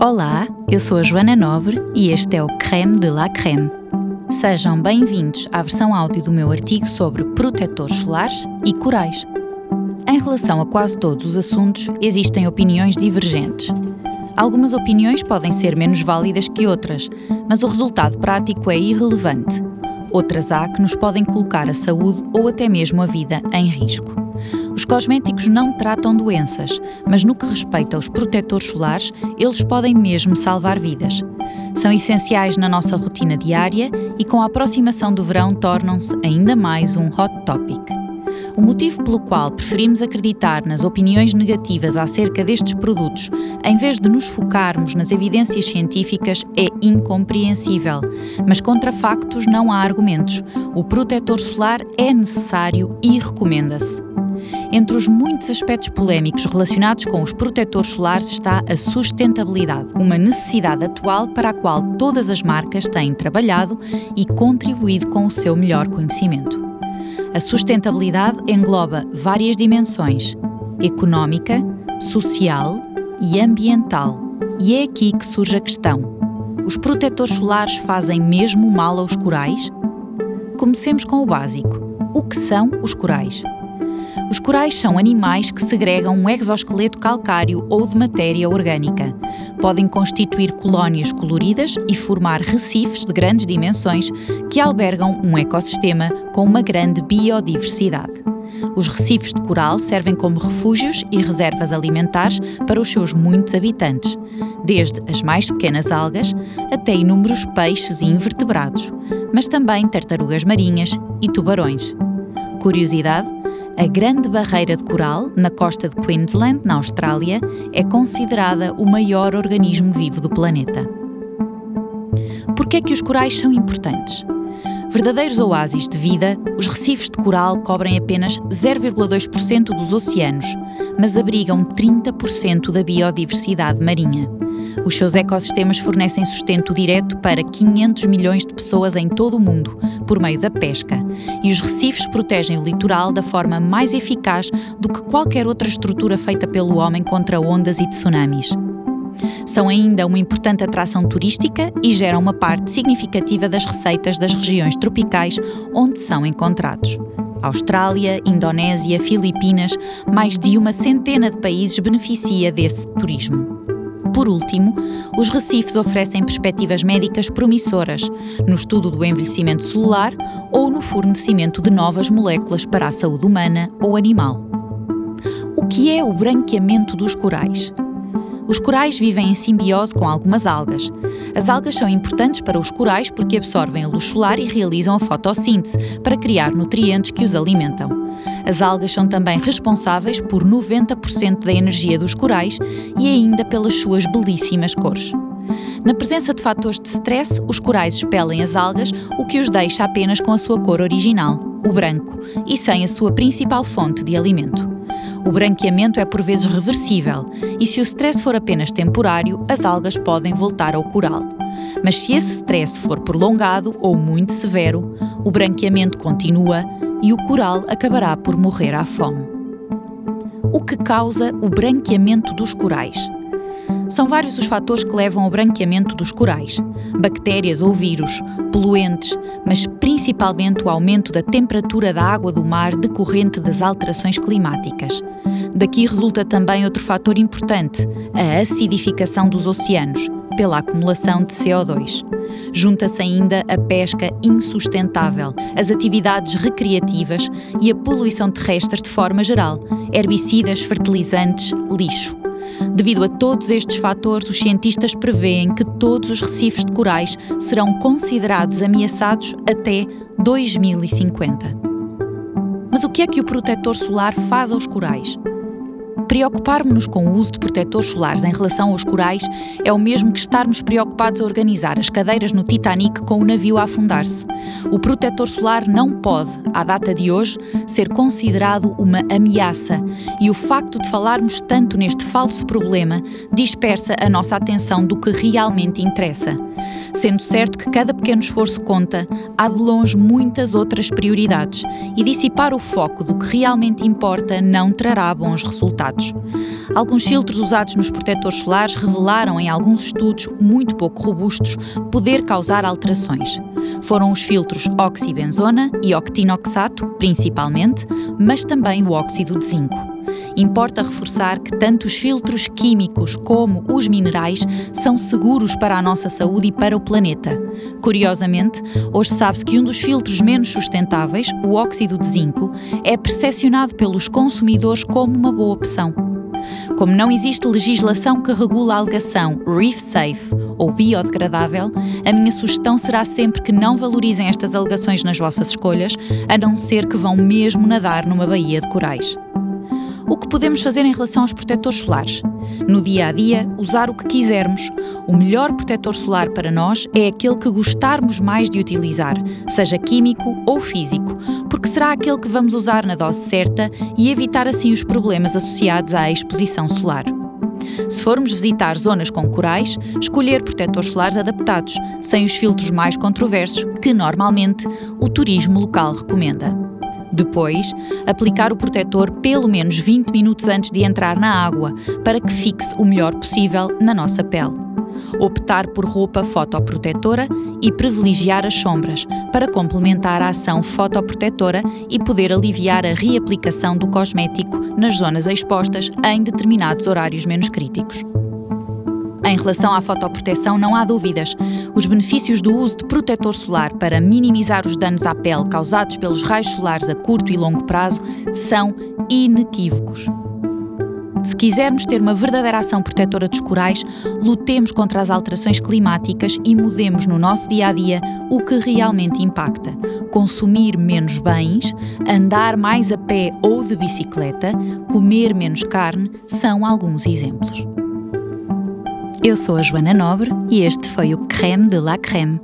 Olá, eu sou a Joana Nobre e este é o Creme de la Creme. Sejam bem-vindos à versão áudio do meu artigo sobre protetores solares e corais. Em relação a quase todos os assuntos, existem opiniões divergentes. Algumas opiniões podem ser menos válidas que outras, mas o resultado prático é irrelevante. Outras há que nos podem colocar a saúde ou até mesmo a vida em risco. Os cosméticos não tratam doenças, mas no que respeita aos protetores solares, eles podem mesmo salvar vidas. São essenciais na nossa rotina diária e, com a aproximação do verão, tornam-se ainda mais um hot topic. O motivo pelo qual preferimos acreditar nas opiniões negativas acerca destes produtos, em vez de nos focarmos nas evidências científicas, é incompreensível. Mas contra factos não há argumentos. O protetor solar é necessário e recomenda-se. Entre os muitos aspectos polémicos relacionados com os protetores solares está a sustentabilidade, uma necessidade atual para a qual todas as marcas têm trabalhado e contribuído com o seu melhor conhecimento. A sustentabilidade engloba várias dimensões: económica, social e ambiental. E é aqui que surge a questão: os protetores solares fazem mesmo mal aos corais? Comecemos com o básico. O que são os corais? Os corais são animais que segregam um exoesqueleto calcário ou de matéria orgânica. Podem constituir colónias coloridas e formar recifes de grandes dimensões que albergam um ecossistema com uma grande biodiversidade. Os recifes de coral servem como refúgios e reservas alimentares para os seus muitos habitantes, desde as mais pequenas algas até inúmeros peixes e invertebrados, mas também tartarugas marinhas e tubarões. Curiosidade: a Grande Barreira de Coral, na costa de Queensland, na Austrália, é considerada o maior organismo vivo do planeta. Por que é que os corais são importantes? Verdadeiros oásis de vida, os recifes de coral cobrem apenas 0,2% dos oceanos, mas abrigam 30% da biodiversidade marinha. Os seus ecossistemas fornecem sustento direto para 500 milhões de pessoas em todo o mundo, por meio da pesca, e os recifes protegem o litoral da forma mais eficaz do que qualquer outra estrutura feita pelo homem contra ondas e tsunamis. São ainda uma importante atração turística e geram uma parte significativa das receitas das regiões tropicais onde são encontrados. Austrália, Indonésia, Filipinas, mais de uma centena de países beneficia desse turismo. Por último, os recifes oferecem perspectivas médicas promissoras no estudo do envelhecimento celular ou no fornecimento de novas moléculas para a saúde humana ou animal. O que é o branqueamento dos corais? Os corais vivem em simbiose com algumas algas. As algas são importantes para os corais porque absorvem a luz solar e realizam a fotossíntese para criar nutrientes que os alimentam. As algas são também responsáveis por 90% da energia dos corais e ainda pelas suas belíssimas cores. Na presença de fatores de stress, os corais expelem as algas, o que os deixa apenas com a sua cor original, o branco, e sem a sua principal fonte de alimento. O branqueamento é por vezes reversível e, se o stress for apenas temporário, as algas podem voltar ao coral. Mas se esse stress for prolongado ou muito severo, o branqueamento continua e o coral acabará por morrer à fome. O que causa o branqueamento dos corais? São vários os fatores que levam ao branqueamento dos corais: bactérias ou vírus, poluentes, mas principalmente o aumento da temperatura da água do mar decorrente das alterações climáticas. Daqui resulta também outro fator importante: a acidificação dos oceanos, pela acumulação de CO2. Junta-se ainda a pesca insustentável, as atividades recreativas e a poluição terrestre de forma geral, herbicidas, fertilizantes, lixo. Devido a todos estes fatores, os cientistas prevêem que todos os recifes de corais serão considerados ameaçados até 2050. Mas o que é que o protetor solar faz aos corais? Preocupar-nos com o uso de protetores solares em relação aos corais é o mesmo que estarmos preocupados a organizar as cadeiras no Titanic com o navio a afundar-se. O protetor solar não pode, à data de hoje, ser considerado uma ameaça e o facto de falarmos tanto neste falso problema dispersa a nossa atenção do que realmente interessa. Sendo certo que cada pequeno esforço conta, há de longe muitas outras prioridades e dissipar o foco do que realmente importa não trará bons resultados. Alguns filtros usados nos protetores solares revelaram em alguns estudos muito pouco robustos poder causar alterações. Foram os filtros oxibenzona e octinoxato, principalmente, mas também o óxido de zinco. Importa reforçar que tanto os filtros químicos como os minerais são seguros para a nossa saúde e para o planeta. Curiosamente, hoje sabe-se que um dos filtros menos sustentáveis, o óxido de zinco, é percepcionado pelos consumidores como uma boa opção. Como não existe legislação que regula a alegação Reef Safe ou biodegradável, a minha sugestão será sempre que não valorizem estas alegações nas vossas escolhas, a não ser que vão mesmo nadar numa baía de corais o que podemos fazer em relação aos protetores solares. No dia a dia, usar o que quisermos. O melhor protetor solar para nós é aquele que gostarmos mais de utilizar, seja químico ou físico, porque será aquele que vamos usar na dose certa e evitar assim os problemas associados à exposição solar. Se formos visitar zonas com corais, escolher protetores solares adaptados, sem os filtros mais controversos que normalmente o turismo local recomenda. Depois, aplicar o protetor pelo menos 20 minutos antes de entrar na água, para que fixe o melhor possível na nossa pele. Optar por roupa fotoprotetora e privilegiar as sombras, para complementar a ação fotoprotetora e poder aliviar a reaplicação do cosmético nas zonas expostas em determinados horários menos críticos. Em relação à fotoproteção, não há dúvidas. Os benefícios do uso de protetor solar para minimizar os danos à pele causados pelos raios solares a curto e longo prazo são inequívocos. Se quisermos ter uma verdadeira ação protetora dos corais, lutemos contra as alterações climáticas e mudemos no nosso dia a dia o que realmente impacta. Consumir menos bens, andar mais a pé ou de bicicleta, comer menos carne são alguns exemplos. Eu sou a Joana Nobre e este foi o Creme de la Creme